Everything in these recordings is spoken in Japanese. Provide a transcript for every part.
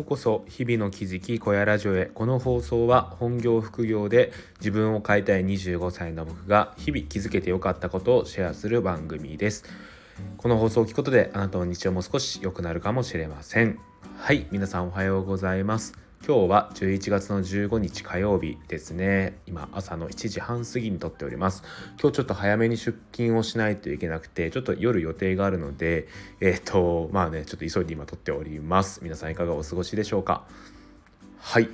ようこそ日々の気づき小屋ラジオへ。この放送は本業副業で自分を変えたい25歳の僕が日々気づけてよかったことをシェアする番組です。この放送を聞くことであなたの日常も少し良くなるかもしれません。はい皆さんおはようございます。今日は11月の15日火曜日ですね。今朝の7時半過ぎに撮っております。今日ちょっと早めに出勤をしないといけなくてちょっと夜予定があるのでえっ、ー、とまあねちょっと急いで今撮っております。皆さんいかがお過ごしでしょうか？はい。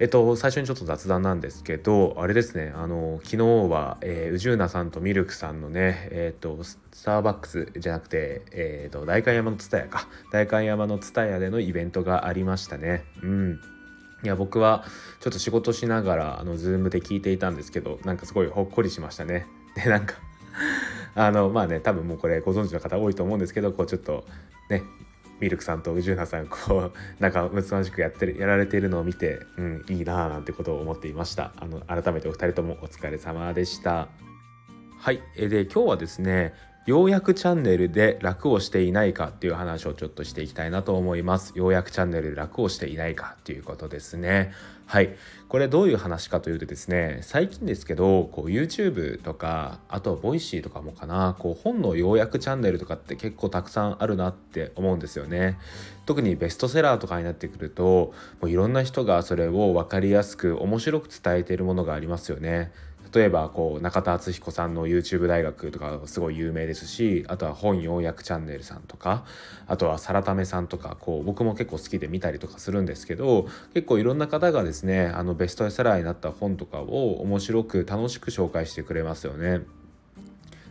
えっと、最初にちょっと雑談なんですけど、あれですね、あの、昨日は、えー、宇宙なさんとミルクさんのね、えっと、スターバックスじゃなくて、えっと、代官山の蔦屋か、代官山の蔦屋でのイベントがありましたね。うん。いや僕はちょっと仕事しながらあのズームで聞いていたんですけどなんかすごいほっこりしましたね。でなんかあのまあね多分もうこれご存知の方多いと思うんですけどこうちょっとねミルクさんと宇宙ナさんこう 仲睦まじくやってるやられているのを見て、うん、いいなあなんてことを思っていました。あの改めてお二人ともお疲れ様でした。はい。えで今日はですねようやくチャンネルで楽をしていないかっていう話をちょっとしていきたいなと思います。ようやくチャンネルで楽をしていないかっていうことですね。はい。これどういう話かというとですね、最近ですけど、こう YouTube とか、あと voicy とかもかな、こう本の要約チャンネルとかって結構たくさんあるなって思うんですよね。特にベストセラーとかになってくると、もういろんな人がそれを分かりやすく面白く伝えているものがありますよね。例えばこう中田敦彦さんの YouTube 大学とかすごい有名ですしあとは本要約チャンネルさんとかあとはサラタメさんとかこう僕も結構好きで見たりとかするんですけど結構いろんな方がですねあのベストセラーになった本とかを面白く楽しく紹介してくれますよね。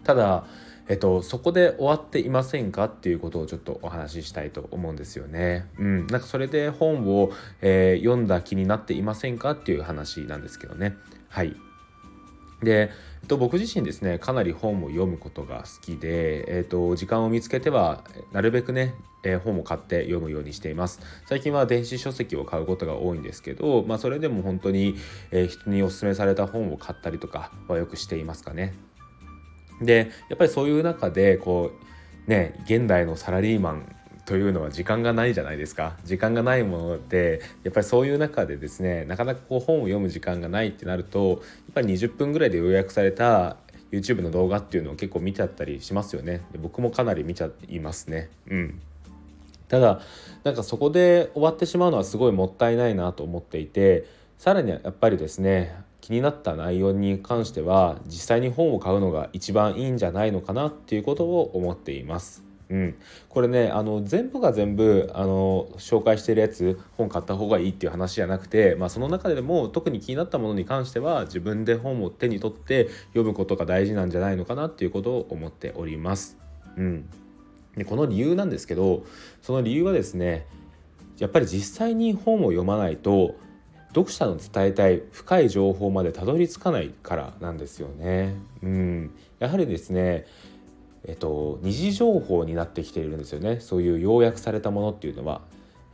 ただえっと、そこで終わっていませんかっていうことをちょっとお話ししたいと思うんですよね。うん、なんかそれで本を、えー、読んだ気になっていませんかっていう話なんですけどね。はい。で、えっと、僕自身ですねかなり本を読むことが好きで、えっと、時間を見つけてはなるべくね、えー、本を買って読むようにしています。最近は電子書籍を買うことが多いんですけど、まあ、それでも本当に、えー、人にお勧めされた本を買ったりとかはよくしていますかね。でやっぱりそういう中でこうね現代のサラリーマンというのは時間がないじゃないですか。時間がないものでやっぱりそういう中でですねなかなかこう本を読む時間がないってなるとやっぱり20分ぐらいで予約された YouTube の動画っていうのを結構見ちゃったりしますよね。で僕もかなり見ちゃいますね。うん。ただなんかそこで終わってしまうのはすごいもったいないなと思っていてさらにやっぱりですね気になった内容に関しては実際に本を買うのが一番いいんじゃないのかなっていうことを思っています。うん、これねあの全部が全部あの紹介してるやつ本買った方がいいっていう話じゃなくて、まあ、その中でも特に気になったものに関しては自分で本を手に取って読むことが大事なんじゃないのかなっていうことを思っております。うん、でこの理由なんですけどその理由はですねやっぱり実際に本を読まないと読者の伝えたい深い情報までたどり着かないからなんですよね。うん、やはりですねえっと、二次情報になってきているんですよね。そういう要約されたものっていうのは。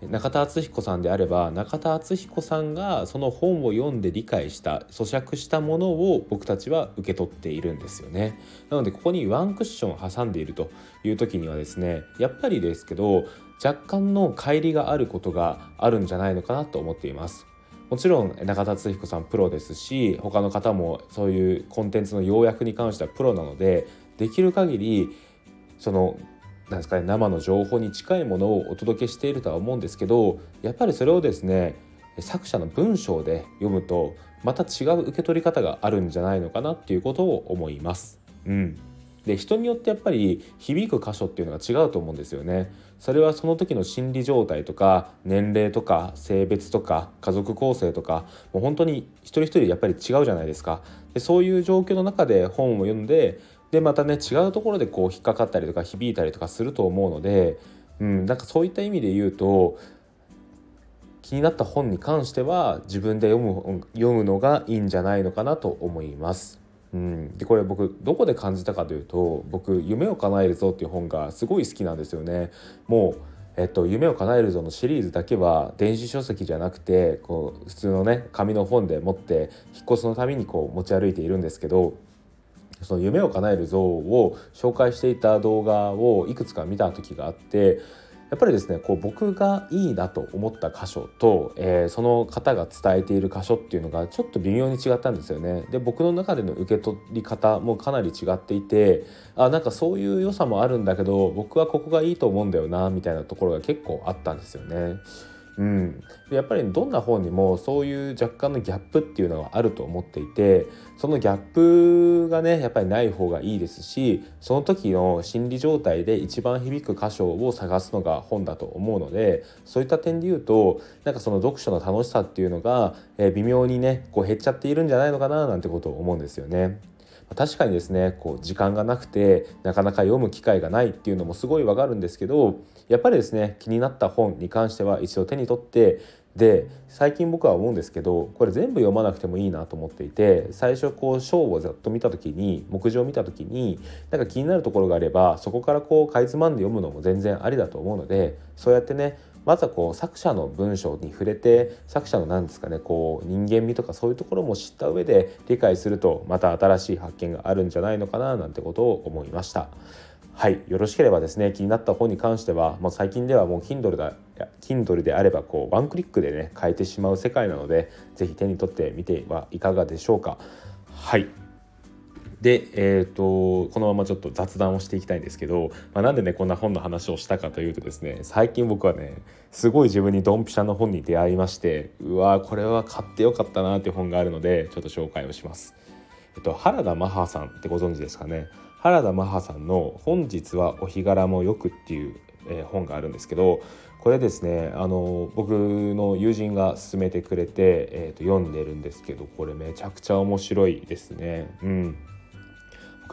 中田敦彦さんであれば中田敦彦さんがその本を読んで理解した咀嚼したものを僕たちは受け取っているんですよね。なのでここにワンクッションを挟んでいるという時にはですねやっぱりですけど若干の乖離があることがあるんじゃないのかなと思っています。もちろん中田敦彦さんプロですし他の方もそういうコンテンツの要約に関してはプロなのでできる限りそのなんですかね生の情報に近いものをお届けしているとは思うんですけどやっぱりそれをですね作者の文章で読むとまた違う受け取り方があるんじゃないのかなっていうことを思います。うん、で人によってやっぱり響く箇所っていうのが違うと思うんですよね。それはその時の心理状態とか年齢とか性別とか家族構成とかもう本当に一人一人やっぱり違うじゃないですか。でそういう状況の中で本を読んででまたね違うところでこう引っかかったりとか響いたりとかすると思うので、うん、なんかそういった意味で言うと気になった本に関しては自分で読む読むのがいいんじゃないのかなと思います。うん、でこれ僕どこで感じたかというと僕「夢を叶えるぞ」っていう本がすごい好きなんですよね。もうえっと、夢を叶えるぞのシリーズだけは電子書籍じゃなくてこう普通のね紙の本で持って引っ越すのためにこう持ち歩いているんですけどその夢を叶える像を紹介していた動画をいくつか見た時があってやっぱりですねこう僕がいいなと思った箇所と、えー、その方が伝えている箇所っていうのがちょっと微妙に違ったんですよね。で僕の中での受け取り方もかなり違っていてあなんかそういう良さもあるんだけど僕はここがいいと思うんだよなみたいなところが結構あったんですよね。うん、やっぱりどんな本にもそういう若干のギャップっていうのはあると思っていてそのギャップがねやっぱりない方がいいですしその時の心理状態で一番響く箇所を探すのが本だと思うのでそういった点で言うとなんかその読書の楽しさっていうのが、え、微妙にねこう減っちゃっているんじゃないのかななんてことを思うんですよね。確かにですねこう時間がなくてなかなか読む機会がないっていうのもすごいわかるんですけどやっぱりですね気になった本に関しては一度手に取ってで最近僕は思うんですけどこれ全部読まなくてもいいなと思っていて最初こう章をざっと見た時に目次を見た時になんか気になるところがあればそこからこうかいつまんで読むのも全然ありだと思うのでそうやってねまずはこう作者の文章に触れて作者の何ですかねこう人間味とかそういうところも知った上で理解するとまた新しい発見があるんじゃないのかななんてことを思いました。はいよろしければですね気になった本に関してはもう最近ではもう Kindle だ Kindle であればこうワンクリックでね変えてしまう世界なので是非手に取ってみてはいかがでしょうかはいで、えーと、このままちょっと雑談をしていきたいんですけど、まあ、なんでねこんな本の話をしたかというとですね最近僕はねすごい自分にドンピシャの本に出会いましてうわこれは買ってよかったなっていう本があるのでちょっと紹介をします。えっと、原田マハさんってご存知ですかね？原田マハさんの「本日はお日柄もよく」っていう、えー、本があるんですけどこれですねあの僕の友人が勧めてくれて、えー、と読んでるんですけどこれめちゃくちゃ面白いですね。うん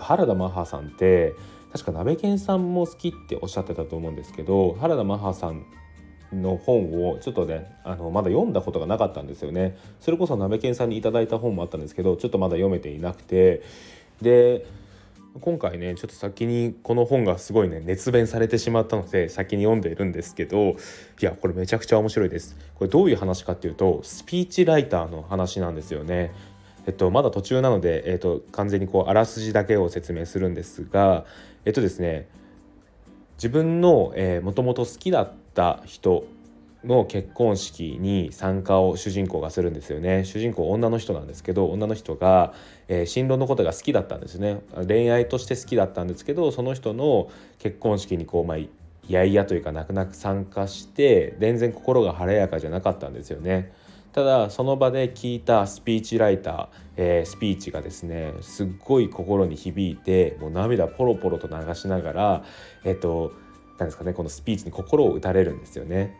原田マハさんって確か鍋犬さんも好きっておっしゃってたと思うんですけど原田マハさんの本をちょっとねあのまだ読んだことがなかったんですよね。それこそ鍋犬さんに頂いた本もあったんですけどちょっとまだ読めていなくてで今回ねちょっと先にこの本がすごいね熱弁されてしまったので先に読んでいるんですけどいやこれめちゃくちゃ面白いです。これどういう話かっていうとスピーチライターの話なんですよね。えっと、まだ途中なので、えっと、完全にこうあらすじだけを説明するんですがえっとですね自分のもともと好きだった人の結婚式に参加を主人公がするんですよね。主人公女の人なんですけど女の人が、えー、新郎のことが好きだったんですね。恋愛として好きだったんですけどその人の結婚式にこうまあいやいやというか泣く泣く参加して全然心が晴れやかじゃなかったんですよね。ただその場で聞いたスピーチライター、えー、スピーチがですねすっごい心に響いてもう涙ポロポロと流しながらえっ、と何ですかねこのスピーチに心を打たれるんですよね。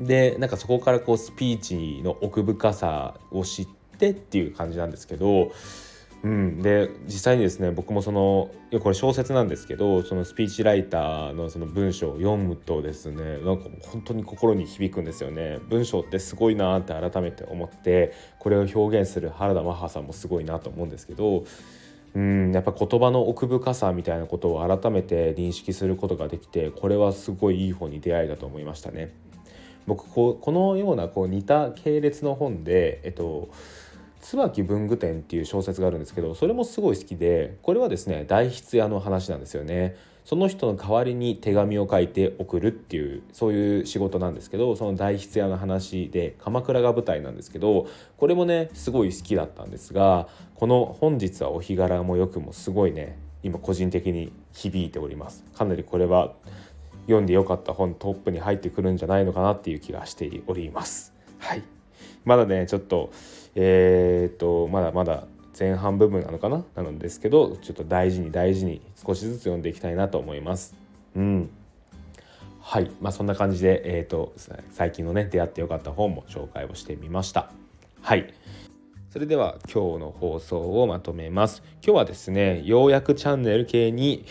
でなんかそこからこうスピーチの奥深さを知ってっていう感じなんですけど、うん、で実際にですね僕もそのいやこれ小説なんですけどそのスピーチライターのその文章を読むとですねなんか本当に心に響くんですよね文章ってすごいなって改めて思ってこれを表現する原田マッハさんもすごいなと思うんですけどうんやっぱ言葉の奥深さみたいなことを改めて認識することができてこれはすごいいい本に出会いだと思いましたね。僕ここのようなこう似た系列の本で、えっと、椿文具店っていう小説があるんですけどそれもすごい好きでこれはですね代筆屋の話なんですよね。その人の代わりに手紙を書いて送るっていうそういう仕事なんですけどその代筆屋の話で鎌倉が舞台なんですけどこれもねすごい好きだったんですがこの「本日はお日柄もよく」もすごいね今個人的に響いております。かなりこれは読んでよかった本トップに入ってくるんじゃないのかなっていう気がしております。はいまだねちょっとえー、とまだまだ前半部分なのかな？なのですけどちょっと大事に大事に少しずつ読んでいきたいなと思います。うんはいまあそんな感じで、えーと、と最近のね出会ってよかった本も紹介をしてみました。はいそれでは今日の放送をまとめます。今日はですねようやくチャンネル系に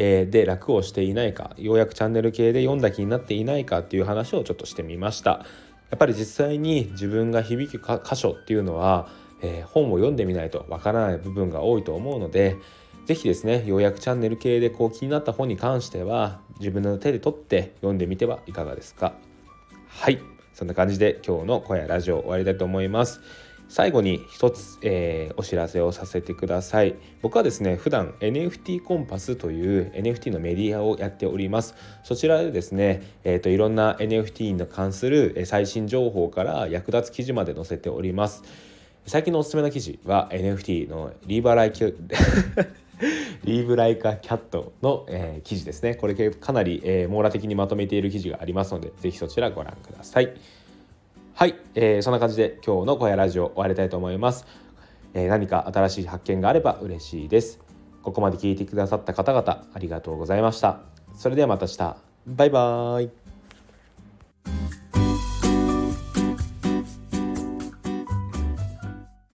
えー、で楽をしていないかようやくチャンネル系で読んだ気になっていないかっていう話をちょっとしてみましたやっぱり実際に自分が響く箇所っていうのは、えー、本を読んでみないとわからない部分が多いと思うので是非ですねようやくチャンネル系でこう気になった本に関しては自分の手で取って読んでみてはいかがですか。はい。そんな感じで今日の小屋ラジオ終わりたいと思います。最後に一つ、えー、お知らせをさせてください。僕はですね普段 NFT コンパスという NFT のメディアをやっております。そちらでですね、えーと、いろんな NFT に関する最新情報から役立つ記事まで載せております。最近のおすすめの記事は NFT のリーバーライキュ リーブライカキャットの、えー、記事ですね。これかなり、えー、網羅的にまとめている記事がありますのでぜひそちらご覧ください。はい、えー、そんな感じで今日の小屋ラジオ終わりたいと思います、えー、何か新しい発見があれば嬉しいです。ここまで聞いてくださった方々ありがとうございました。それではまた明日。バイバーイ。